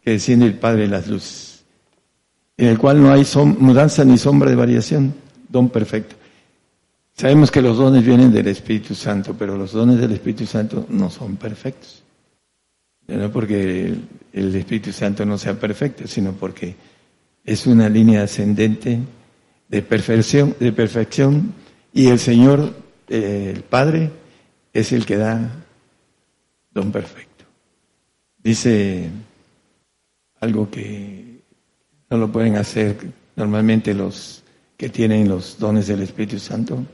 que desciende el Padre de las luces, en el cual no hay mudanza ni sombra de variación, don perfecto. Sabemos que los dones vienen del Espíritu Santo, pero los dones del Espíritu Santo no son perfectos. No porque el Espíritu Santo no sea perfecto, sino porque es una línea ascendente de perfección, de perfección y el Señor, eh, el Padre, es el que da don perfecto. Dice algo que no lo pueden hacer normalmente los que tienen los dones del Espíritu Santo.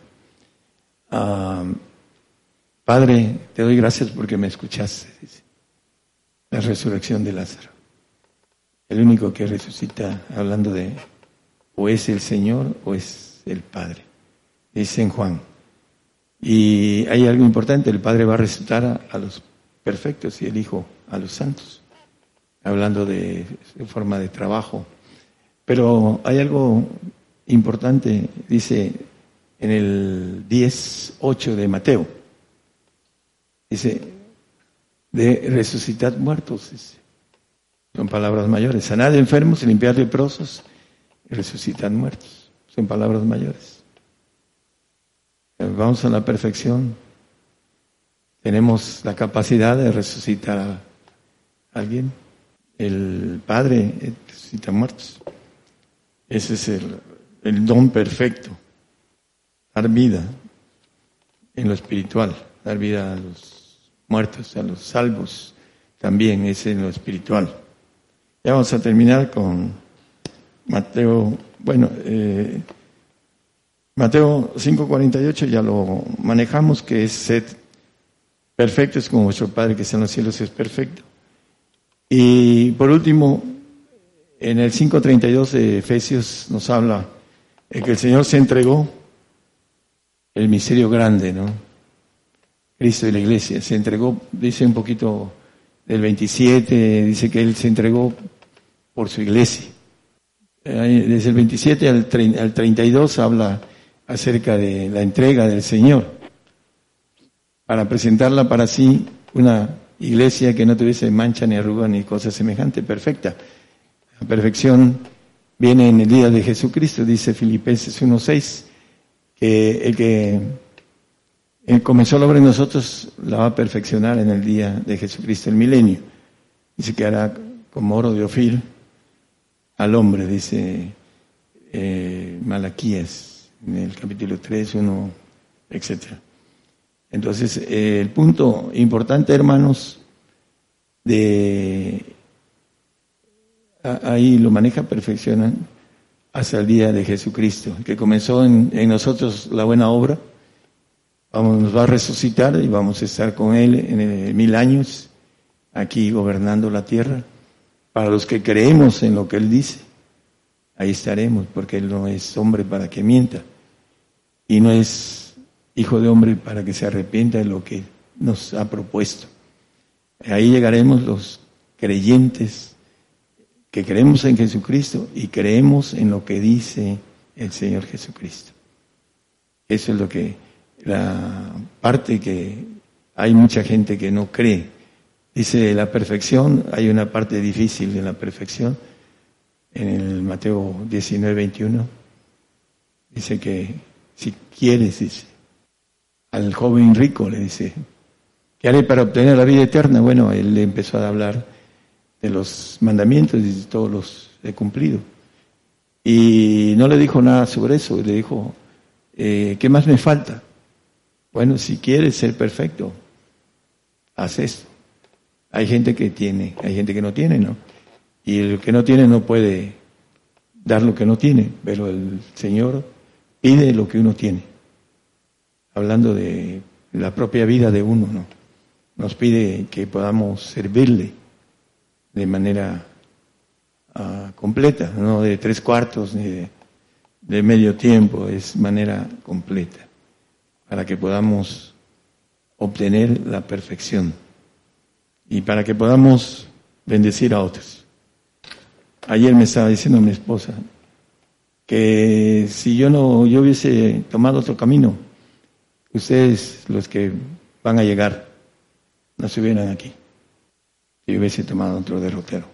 Ah, Padre, te doy gracias porque me escuchaste. La resurrección de Lázaro. El único que resucita, hablando de, o es el Señor o es el Padre. Dice en Juan. Y hay algo importante, el Padre va a resucitar a, los perfectos y el Hijo a los santos, hablando de forma de trabajo. Pero hay algo importante, dice en el 10.8 de Mateo. Dice, de resucitar muertos. Son palabras mayores. Sanar enfermos, limpiar leprosos resucitar muertos. Son palabras mayores. Vamos a la perfección. Tenemos la capacidad de resucitar a alguien. El Padre resucita muertos. Ese es el don perfecto. Dar vida en lo espiritual, dar vida a los muertos, a los salvos, también es en lo espiritual. Ya vamos a terminar con Mateo Bueno, eh, Mateo 5:48 ya lo manejamos, que es sed perfecto, es como vuestro Padre que está en los cielos es perfecto. Y por último, en el 5.32 de Efesios nos habla de que el Señor se entregó el misterio grande, ¿no? Cristo y la iglesia. Se entregó, dice un poquito del 27, dice que Él se entregó por su iglesia. Desde el 27 al, al 32 habla acerca de la entrega del Señor para presentarla para sí una iglesia que no tuviese mancha ni arruga ni cosa semejante, perfecta. La perfección viene en el día de Jesucristo, dice Filipenses 1.6, el que comenzó la obra en nosotros la va a perfeccionar en el día de Jesucristo, el milenio. Dice que hará como oro de Ofir al hombre, dice eh, Malaquías en el capítulo 3, 1, etcétera. Entonces, eh, el punto importante, hermanos, de ahí lo maneja, perfeccionan hasta el día de Jesucristo, que comenzó en, nosotros la buena obra, vamos, nos va a resucitar y vamos a estar con Él en mil años, aquí gobernando la tierra. Para los que creemos en lo que Él dice, ahí estaremos, porque Él no es hombre para que mienta y no es Hijo de hombre, para que se arrepienta de lo que nos ha propuesto. Ahí llegaremos los creyentes que creemos en Jesucristo y creemos en lo que dice el Señor Jesucristo. Eso es lo que, la parte que hay mucha gente que no cree. Dice la perfección, hay una parte difícil de la perfección. En el Mateo 19, 21, dice que si quieres, dice, al joven rico, le dice, ¿qué haré para obtener la vida eterna? Bueno, él le empezó a hablar de los mandamientos y todos los he cumplido. Y no le dijo nada sobre eso, le dijo, eh, ¿qué más me falta? Bueno, si quieres ser perfecto, haz esto. Hay gente que tiene, hay gente que no tiene, ¿no? Y el que no tiene no puede dar lo que no tiene, pero el Señor pide lo que uno tiene hablando de la propia vida de uno, ¿no? Nos pide que podamos servirle de manera ah, completa, no de tres cuartos ni de, medio tiempo, es manera completa, para que podamos obtener la perfección y para que podamos bendecir a otros. Ayer me estaba diciendo mi esposa que si yo no yo hubiese tomado otro camino, ustedes los que van a llegar no se hubieran aquí si hubiese tomado otro derrotero.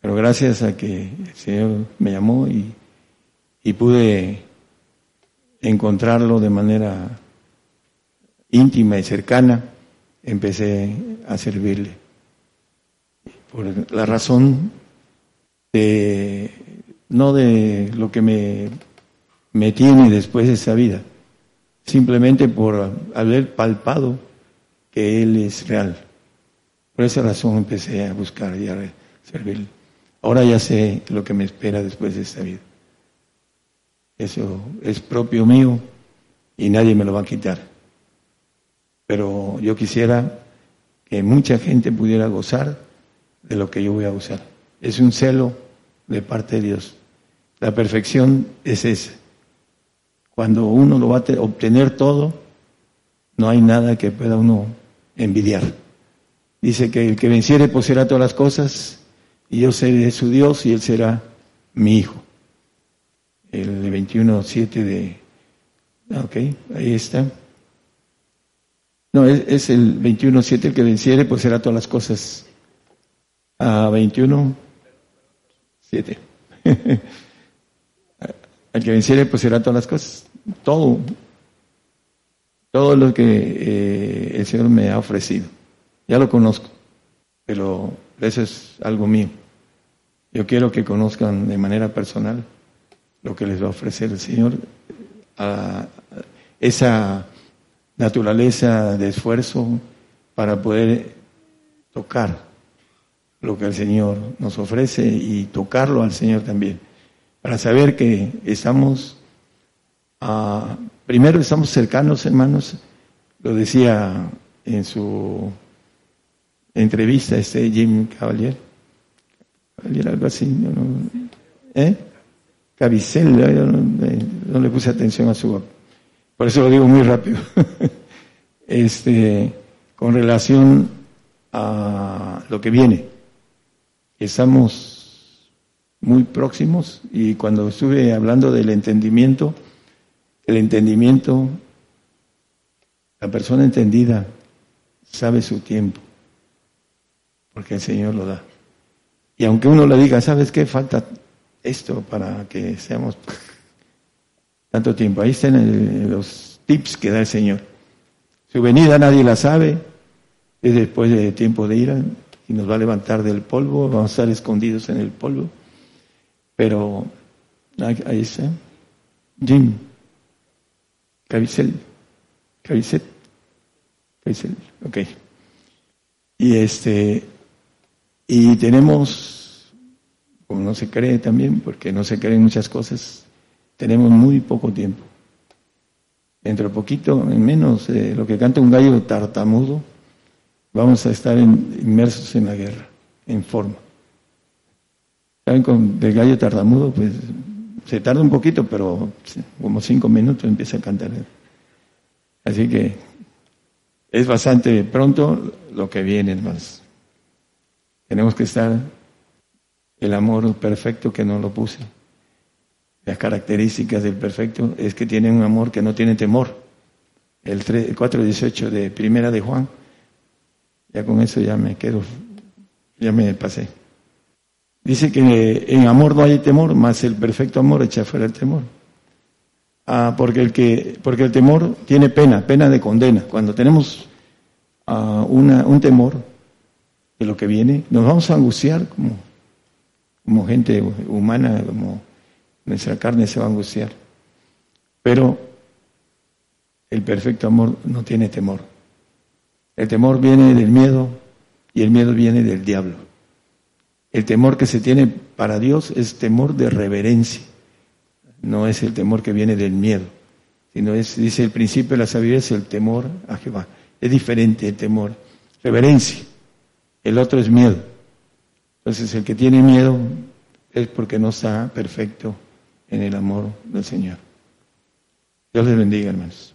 Pero gracias a que el Señor me llamó y, y pude encontrarlo de manera íntima y cercana, empecé a servirle. Por la razón de, no de lo que me, me tiene después de esa vida, simplemente por haber palpado que Él es real. Por esa razón empecé a buscar y a servir. Ahora ya sé lo que me espera después de esta vida. Eso es propio mío y nadie me lo va a quitar. Pero yo quisiera que mucha gente pudiera gozar de lo que yo voy a usar. Es un celo de parte de Dios. La perfección es esa. Cuando uno lo va a obtener todo, no hay nada que pueda uno envidiar. Dice que el que venciere poseerá todas las cosas y yo seré su Dios y él será mi hijo. El 21.7 de... Ah, ok, ahí está. No, es, el 21.7 el que venciere poseerá todas las cosas. A ah, 21.7. el que venciere poseerá todas las cosas todo, todo lo que eh, el Señor me ha ofrecido. Ya lo conozco, pero eso es algo mío. Yo quiero que conozcan de manera personal lo que les va a ofrecer el Señor, esa naturaleza de esfuerzo para poder tocar lo que el Señor nos ofrece y tocarlo al Señor también. para saber que estamos, ah, primero estamos cercanos, hermanos, lo decía en su entrevista este Jim Cavalier, Cavalier algo así, ¿eh? Cabicel, no, le puse atención a su, por eso lo digo muy rápido, este, con relación a lo que viene, estamos muy próximos y cuando estuve hablando del entendimiento, el entendimiento, la persona entendida sabe su tiempo, porque el Señor lo da. Y aunque uno le diga, ¿sabes qué? Falta esto para que seamos tanto tiempo. Ahí están los tips que da el Señor. Su venida nadie la sabe, es después de tiempo de ira y nos va a levantar del polvo, vamos a estar escondidos en el polvo. Pero ahí está. Jim. Cavicel. Cavicet. Cavicel. Ok. Y este, y tenemos, como no se cree también, porque no se creen muchas cosas, tenemos muy poco tiempo. Dentro de poquito, en menos lo que canta un gallo tartamudo, vamos a estar inmersos en la guerra, en forma. ¿Saben? Con el gallo tartamudo, pues se tarda un poquito, pero como cinco minutos empieza a cantar. Así que es bastante pronto lo que viene, más. Tenemos que estar el amor perfecto que no lo puse. Las características del perfecto es que tiene un amor que no tiene temor. El 4.18 de Primera de Juan ya con eso ya me quedo, ya me pasé. Dice que en amor no hay temor, más el perfecto amor echa fuera el temor. Ah, porque el que, porque el temor tiene pena, pena de condena. Cuando tenemos ah, una, un temor de lo que viene, nos vamos a angustiar como, como gente humana, como nuestra carne se va a angustiar. Pero el perfecto amor no tiene temor. El temor viene del miedo y el miedo viene del diablo. El temor que se tiene para Dios es temor de reverencia, no es el temor que viene del miedo, sino es, dice el principio de la sabiduría, es el temor a Jehová. Es diferente el temor, reverencia. El otro es miedo. Entonces el que tiene miedo es porque no está perfecto en el amor del Señor. Dios les bendiga, hermanos.